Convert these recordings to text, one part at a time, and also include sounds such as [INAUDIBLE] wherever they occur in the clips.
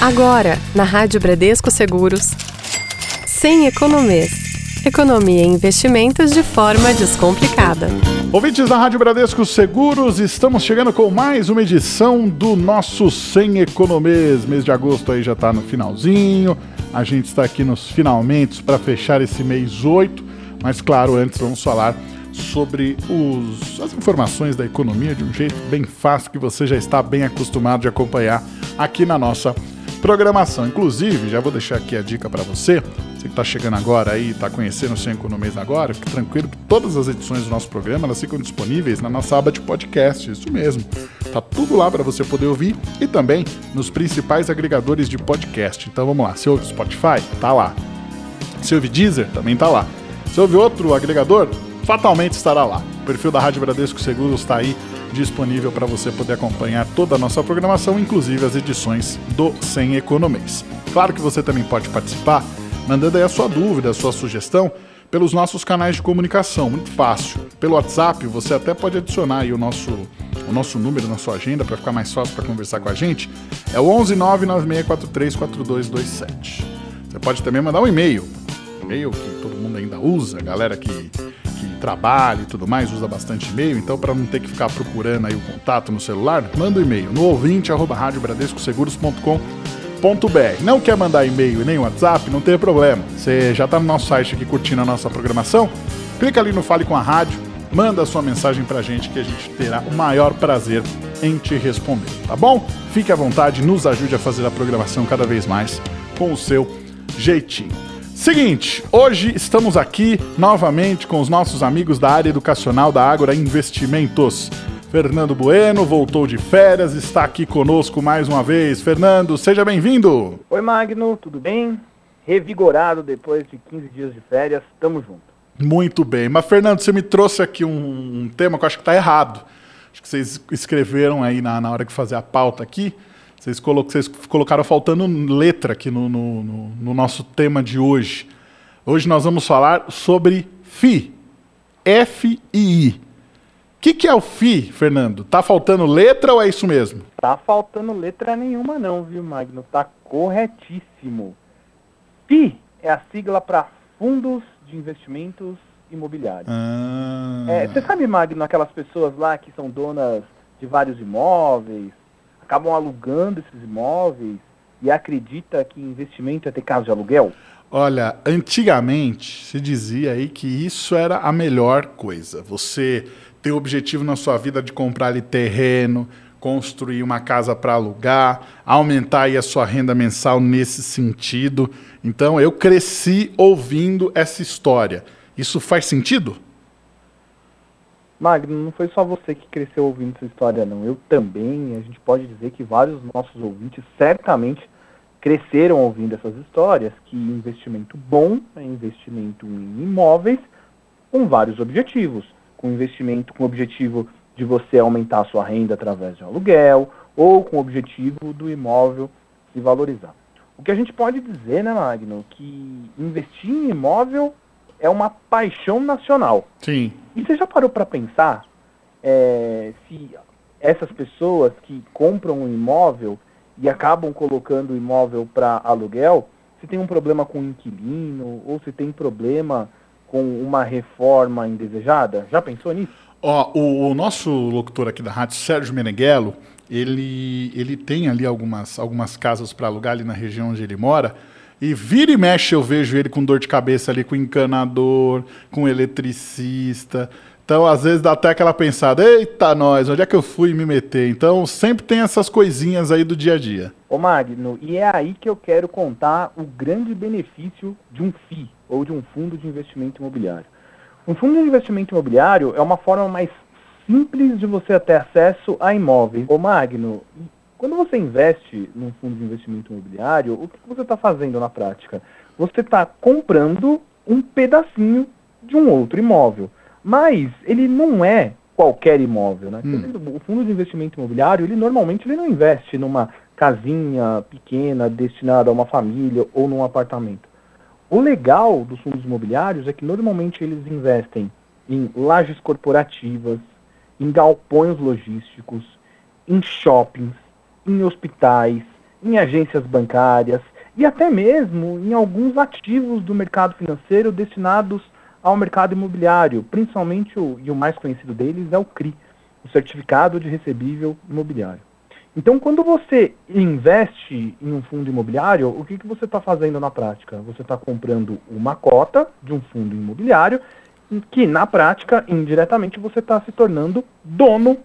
Agora, na Rádio Bradesco Seguros, sem economês. Economia e investimentos de forma descomplicada. Ouvintes da Rádio Bradesco Seguros, estamos chegando com mais uma edição do nosso Sem Economês. Mês de agosto aí já está no finalzinho. A gente está aqui nos finalmente para fechar esse mês 8. Mas claro, antes vamos falar sobre os, as informações da economia de um jeito bem fácil que você já está bem acostumado de acompanhar aqui na nossa programação. Inclusive, já vou deixar aqui a dica para você, você que está chegando agora aí, está conhecendo o Sem Economês agora, fique tranquilo que todas as edições do nosso programa elas ficam disponíveis na nossa aba de podcast, isso mesmo. Tá tudo lá para você poder ouvir e também nos principais agregadores de podcast. Então vamos lá, se ouve Spotify, tá lá. Se ouve Deezer, também tá lá. Se ouve outro agregador, fatalmente estará lá. O perfil da Rádio Bradesco Seguros está aí disponível para você poder acompanhar toda a nossa programação, inclusive as edições do Sem Economês. Claro que você também pode participar, mandando aí a sua dúvida, a sua sugestão pelos nossos canais de comunicação, muito fácil. Pelo WhatsApp, você até pode adicionar aí o nosso, o nosso número na sua agenda para ficar mais fácil para conversar com a gente. É o 11 996434227. Você pode também mandar um e-mail, e-mail que todo mundo ainda usa, galera que trabalho e tudo mais, usa bastante e-mail, então para não ter que ficar procurando aí o contato no celular, manda um e-mail no ouvinte arroba. Não quer mandar e-mail e nem WhatsApp? Não tem problema. Você já está no nosso site aqui curtindo a nossa programação? Clica ali no Fale com a Rádio, manda a sua mensagem para a gente que a gente terá o maior prazer em te responder, tá bom? Fique à vontade, nos ajude a fazer a programação cada vez mais com o seu jeitinho. Seguinte, hoje estamos aqui novamente com os nossos amigos da área educacional da Ágora Investimentos. Fernando Bueno voltou de férias, está aqui conosco mais uma vez. Fernando, seja bem-vindo. Oi, Magno, tudo bem? Revigorado depois de 15 dias de férias, tamo junto. Muito bem. Mas, Fernando, você me trouxe aqui um, um tema que eu acho que está errado. Acho que vocês escreveram aí na, na hora que fazer a pauta aqui. Vocês, colo vocês colocaram faltando letra aqui no, no, no, no, nosso tema de hoje. Hoje nós vamos falar sobre FI. F-I-I. O que, que é o FI, Fernando? Tá faltando letra ou é isso mesmo? Tá faltando letra nenhuma não, viu, Magno? Tá corretíssimo. FI é a sigla para Fundos de Investimentos Imobiliários. Ah. É, você sabe, Magno, aquelas pessoas lá que são donas de vários imóveis, acabam alugando esses imóveis e acredita que investimento é ter casa de aluguel? Olha, antigamente se dizia aí que isso era a melhor coisa. Você ter o objetivo na sua vida de comprar ali terreno, construir uma casa para alugar, aumentar aí a sua renda mensal nesse sentido. Então eu cresci ouvindo essa história. Isso faz sentido? Magno, não foi só você que cresceu ouvindo essa história, não. Eu também. A gente pode dizer que vários nossos ouvintes certamente cresceram ouvindo essas histórias, que investimento bom é investimento em imóveis com vários objetivos. Com investimento com o objetivo de você aumentar a sua renda através de aluguel, ou com o objetivo do imóvel se valorizar. O que a gente pode dizer, né, Magno, que investir em imóvel é uma paixão nacional. Sim. E você já parou para pensar é, se essas pessoas que compram um imóvel e acabam colocando o imóvel para aluguel, se tem um problema com o inquilino ou se tem problema com uma reforma indesejada? Já pensou nisso? Ó, o, o nosso locutor aqui da rádio, Sérgio Meneghello, ele, ele tem ali algumas, algumas casas para alugar ali na região onde ele mora. E vira e mexe eu vejo ele com dor de cabeça ali, com encanador, com eletricista. Então, às vezes dá até aquela pensada, eita nós, onde é que eu fui me meter? Então, sempre tem essas coisinhas aí do dia a dia. Ô Magno, e é aí que eu quero contar o grande benefício de um FI, ou de um fundo de investimento imobiliário. Um fundo de investimento imobiliário é uma forma mais simples de você ter acesso a imóveis. Ô Magno, quando você investe num fundo de investimento imobiliário, o que você está fazendo na prática? Você está comprando um pedacinho de um outro imóvel. Mas ele não é qualquer imóvel, né? Hum. O fundo de investimento imobiliário, ele normalmente ele não investe numa casinha pequena destinada a uma família ou num apartamento. O legal dos fundos imobiliários é que normalmente eles investem em lajes corporativas, em galpões logísticos, em shoppings, em hospitais, em agências bancárias e até mesmo em alguns ativos do mercado financeiro destinados ao mercado imobiliário, principalmente o, e o mais conhecido deles é o CRI, o Certificado de Recebível Imobiliário. Então, quando você investe em um fundo imobiliário, o que, que você está fazendo na prática? Você está comprando uma cota de um fundo imobiliário que, na prática, indiretamente, você está se tornando dono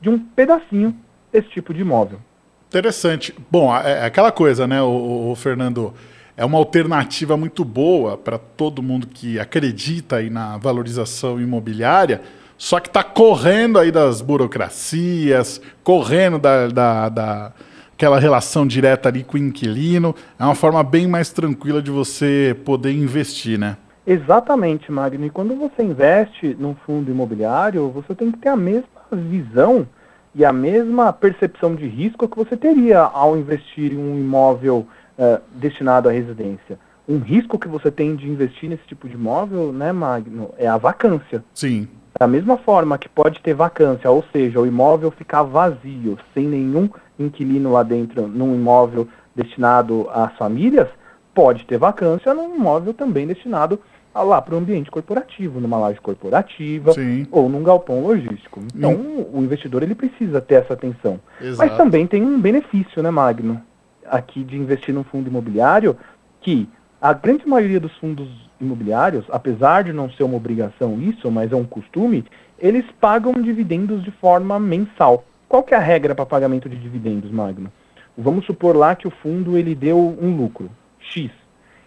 de um pedacinho desse tipo de imóvel. Interessante. Bom, é, é aquela coisa, né, o, o Fernando? É uma alternativa muito boa para todo mundo que acredita aí na valorização imobiliária, só que está correndo aí das burocracias, correndo da, da, da aquela relação direta ali com o inquilino. É uma forma bem mais tranquila de você poder investir, né? Exatamente, Magno. E quando você investe num fundo imobiliário, você tem que ter a mesma visão e a mesma percepção de risco que você teria ao investir em um imóvel uh, destinado à residência. Um risco que você tem de investir nesse tipo de imóvel, né, Magno, é a vacância. Sim. Da mesma forma que pode ter vacância, ou seja, o imóvel ficar vazio, sem nenhum inquilino lá dentro, num imóvel destinado às famílias, pode ter vacância num imóvel também destinado lá para o ambiente corporativo, numa laje corporativa Sim. ou num galpão logístico. Então, hum. o investidor ele precisa ter essa atenção. Exato. Mas também tem um benefício, né, Magno, aqui de investir num fundo imobiliário, que a grande maioria dos fundos imobiliários, apesar de não ser uma obrigação isso, mas é um costume, eles pagam dividendos de forma mensal. Qual que é a regra para pagamento de dividendos, Magno? Vamos supor lá que o fundo ele deu um lucro, X.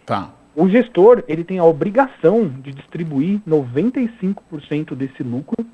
Tá. O gestor ele tem a obrigação de distribuir 95% desse lucro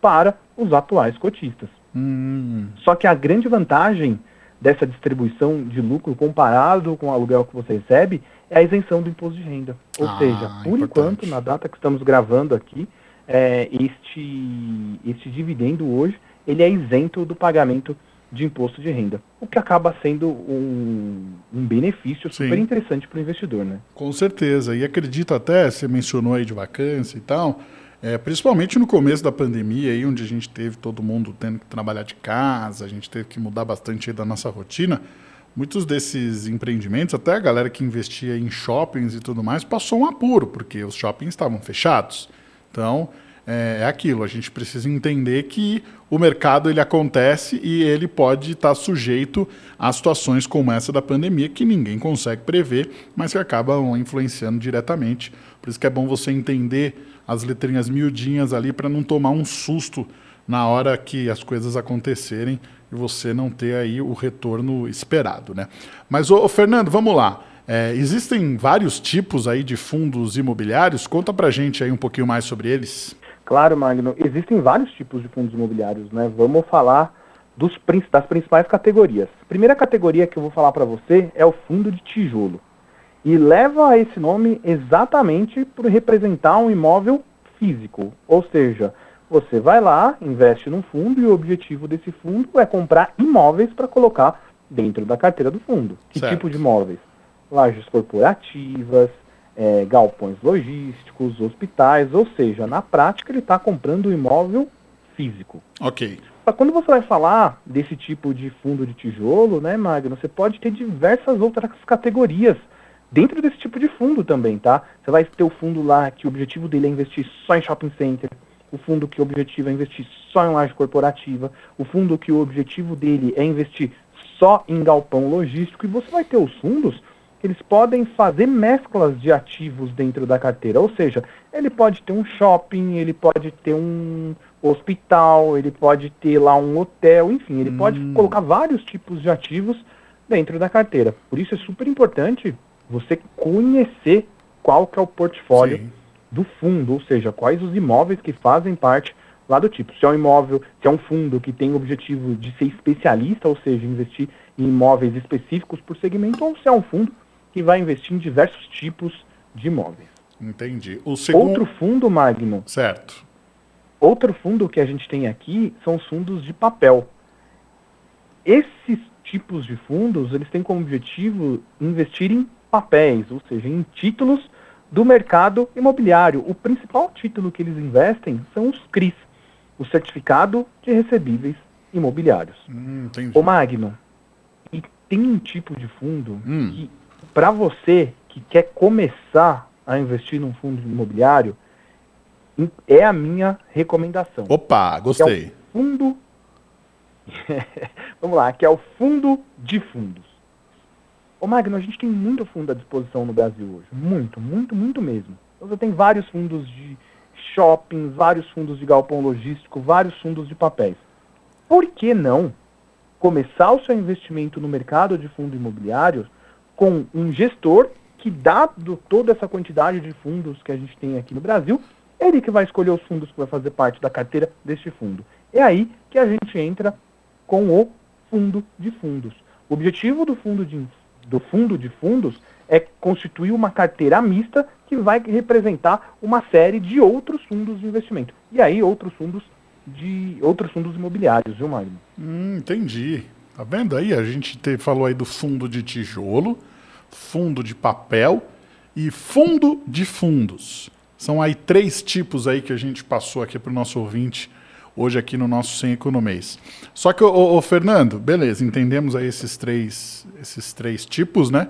para os atuais cotistas. Hum. Só que a grande vantagem dessa distribuição de lucro comparado com o aluguel que você recebe é a isenção do imposto de renda. Ou ah, seja, por importante. enquanto, na data que estamos gravando aqui, é, este, este dividendo hoje ele é isento do pagamento de imposto de renda, o que acaba sendo um, um benefício super Sim. interessante para o investidor, né? Com certeza, e acredito até, você mencionou aí de vacância e tal, é, principalmente no começo da pandemia, aí, onde a gente teve todo mundo tendo que trabalhar de casa, a gente teve que mudar bastante da nossa rotina, muitos desses empreendimentos, até a galera que investia em shoppings e tudo mais, passou um apuro, porque os shoppings estavam fechados. Então, é, é aquilo, a gente precisa entender que o mercado ele acontece e ele pode estar sujeito a situações como essa da pandemia que ninguém consegue prever, mas que acabam influenciando diretamente. Por isso que é bom você entender as letrinhas miudinhas ali para não tomar um susto na hora que as coisas acontecerem e você não ter aí o retorno esperado, né? Mas, ô Fernando, vamos lá. É, existem vários tipos aí de fundos imobiliários. Conta para gente aí um pouquinho mais sobre eles. Claro, Magno. Existem vários tipos de fundos imobiliários, né? Vamos falar dos, das principais categorias. A primeira categoria que eu vou falar para você é o fundo de tijolo. E leva esse nome exatamente por representar um imóvel físico. Ou seja, você vai lá, investe num fundo e o objetivo desse fundo é comprar imóveis para colocar dentro da carteira do fundo. Que certo. tipo de imóveis? Lajes corporativas, é, galpões logísticos, hospitais, ou seja, na prática ele está comprando um imóvel físico. Ok. Quando você vai falar desse tipo de fundo de tijolo, né, Magno, você pode ter diversas outras categorias dentro desse tipo de fundo também, tá? Você vai ter o fundo lá que o objetivo dele é investir só em shopping center, o fundo que o objetivo é investir só em laje corporativa, o fundo que o objetivo dele é investir só em galpão logístico, e você vai ter os fundos eles podem fazer mesclas de ativos dentro da carteira. Ou seja, ele pode ter um shopping, ele pode ter um hospital, ele pode ter lá um hotel, enfim, ele hum. pode colocar vários tipos de ativos dentro da carteira. Por isso é super importante você conhecer qual que é o portfólio Sim. do fundo, ou seja, quais os imóveis que fazem parte lá do tipo. Se é um imóvel, se é um fundo que tem o objetivo de ser especialista, ou seja, investir em imóveis específicos por segmento, ou se é um fundo que vai investir em diversos tipos de imóveis. Entendi. O segundo... Outro fundo, Magno. Certo. Outro fundo que a gente tem aqui são os fundos de papel. Esses tipos de fundos, eles têm como objetivo investir em papéis, ou seja, em títulos do mercado imobiliário. O principal título que eles investem são os CRIs, o Certificado de Recebíveis Imobiliários. Hum, o Magno, tem um tipo de fundo hum. que, para você que quer começar a investir num fundo imobiliário, é a minha recomendação. Opa, gostei. É fundo. [LAUGHS] Vamos lá, que é o fundo de fundos. Ô Magno, a gente tem muito fundo à disposição no Brasil hoje. Muito, muito, muito mesmo. Então, você tem vários fundos de shoppings, vários fundos de galpão logístico, vários fundos de papéis. Por que não começar o seu investimento no mercado de fundo imobiliário com um gestor que, dado toda essa quantidade de fundos que a gente tem aqui no Brasil, ele que vai escolher os fundos que vai fazer parte da carteira deste fundo. É aí que a gente entra com o fundo de fundos. O objetivo do fundo de, do fundo de fundos é constituir uma carteira mista que vai representar uma série de outros fundos de investimento. E aí outros fundos de outros fundos imobiliários, viu, Magno? Hum, entendi. Tá vendo aí? A gente te, falou aí do fundo de tijolo, fundo de papel e fundo de fundos. São aí três tipos aí que a gente passou aqui para o nosso ouvinte hoje aqui no nosso Sem Economês. Só que, ô, Fernando, beleza, entendemos aí esses três, esses três tipos, né?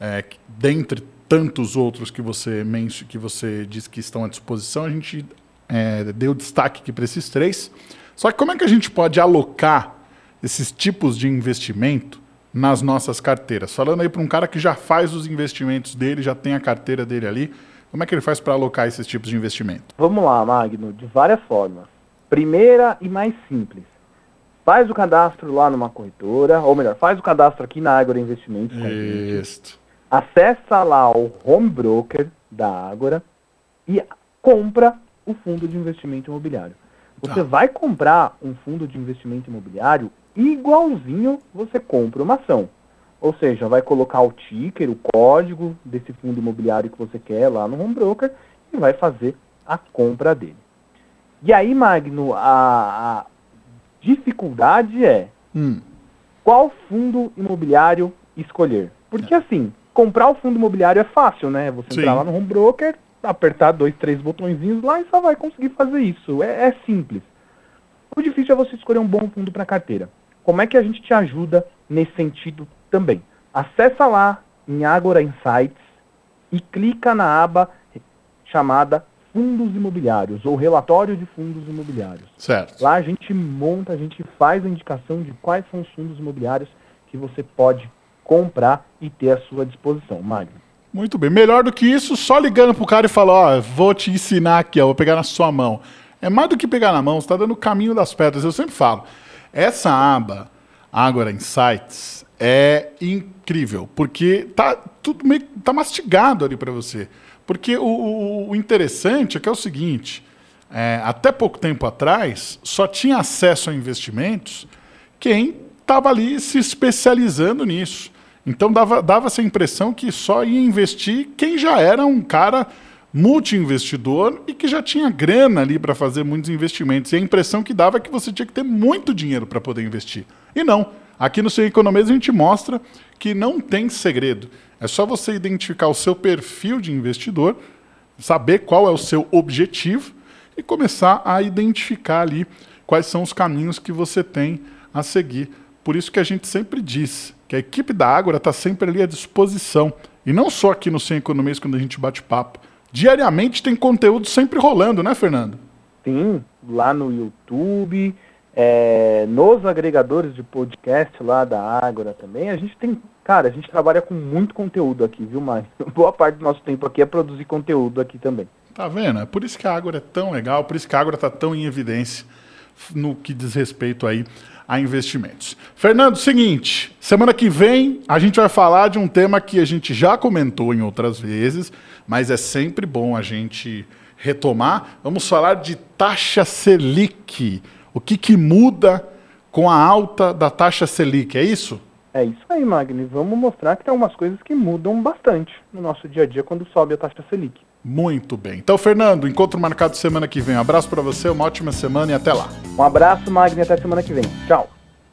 É, dentre tantos outros que você, que você diz que estão à disposição, a gente é, deu destaque aqui para esses três. Só que como é que a gente pode alocar esses tipos de investimento nas nossas carteiras? Falando aí para um cara que já faz os investimentos dele, já tem a carteira dele ali, como é que ele faz para alocar esses tipos de investimento? Vamos lá, Magno, de várias formas. Primeira e mais simples. Faz o cadastro lá numa corretora, ou melhor, faz o cadastro aqui na Ágora Investimentos. Isso. Acessa lá o home broker da Ágora e compra o fundo de investimento imobiliário. Você tá. vai comprar um fundo de investimento imobiliário igualzinho você compra uma ação. Ou seja, vai colocar o ticker, o código desse fundo imobiliário que você quer lá no home broker e vai fazer a compra dele. E aí, Magno, a, a dificuldade é hum. qual fundo imobiliário escolher. Porque é. assim, comprar o fundo imobiliário é fácil, né? Você Sim. entrar lá no home broker, apertar dois, três botõezinhos lá e só vai conseguir fazer isso. É, é simples. O difícil é você escolher um bom fundo para carteira. Como é que a gente te ajuda nesse sentido também. Acessa lá em Agora Insights e clica na aba chamada Fundos Imobiliários ou Relatório de Fundos Imobiliários. Certo. Lá a gente monta, a gente faz a indicação de quais são os fundos imobiliários que você pode comprar e ter à sua disposição. Magno. Muito bem. Melhor do que isso, só ligando pro cara e falar, ó, vou te ensinar aqui, ó, vou pegar na sua mão. É mais do que pegar na mão, você está dando o caminho das pedras. Eu sempre falo, essa aba, Agora Insights, é incrível, porque tá tudo meio tá mastigado ali para você. Porque o, o, interessante é que é o seguinte, é, até pouco tempo atrás só tinha acesso a investimentos quem estava ali se especializando nisso. Então dava, dava essa impressão que só ia investir quem já era um cara multi-investidor e que já tinha grana ali para fazer muitos investimentos. E a impressão que dava é que você tinha que ter muito dinheiro para poder investir. E não. Aqui no Seu Economês a gente mostra que não tem segredo. É só você identificar o seu perfil de investidor, saber qual é o seu objetivo e começar a identificar ali quais são os caminhos que você tem a seguir. Por isso que a gente sempre diz que a equipe da Ágora está sempre ali à disposição. E não só aqui no Sem Economês quando a gente bate papo. Diariamente tem conteúdo sempre rolando, né, Fernando? Sim, lá no YouTube, é, nos agregadores de podcast lá da Ágora também, a gente tem, cara, a gente trabalha com muito conteúdo aqui, viu, Mário? [LAUGHS] Boa parte do nosso tempo aqui é produzir conteúdo aqui também. Tá vendo? É por isso que a Ágora é tão legal, por isso que a Ágora está tão em evidência no que diz respeito aí a investimentos. Fernando, seguinte, semana que vem a gente vai falar de um tema que a gente já comentou em outras vezes, mas é sempre bom a gente retomar. Vamos falar de taxa Selic. O que, que muda com a alta da taxa Selic, é isso? É isso aí, Magni. Vamos mostrar que tem algumas coisas que mudam bastante no nosso dia a dia quando sobe a taxa Selic. Muito bem. Então, Fernando, encontro marcado semana que vem. Um abraço para você, uma ótima semana e até lá. Um abraço, Magni, até semana que vem. Tchau.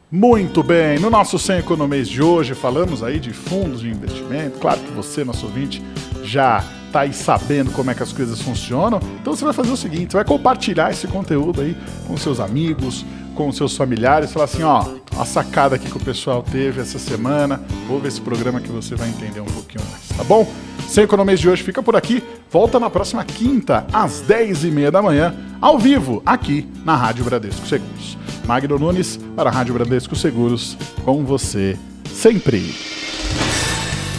Muito bem, no nosso Sem Economês de hoje falamos aí de fundos de investimento. Claro que você, nosso ouvinte, já está aí sabendo como é que as coisas funcionam. Então você vai fazer o seguinte, você vai compartilhar esse conteúdo aí com seus amigos, com seus familiares, falar assim, ó, a sacada aqui que o pessoal teve essa semana, ouve esse programa que você vai entender um pouquinho mais, tá bom? Sem Economias de hoje fica por aqui, volta na próxima quinta, às 10h30 da manhã, ao vivo, aqui na Rádio Bradesco Seguros. Magno Nunes, para a Rádio Bradesco Seguros, com você sempre.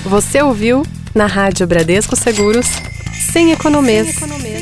Você ouviu, na Rádio Bradesco Seguros, Sem Economias. Sem economias.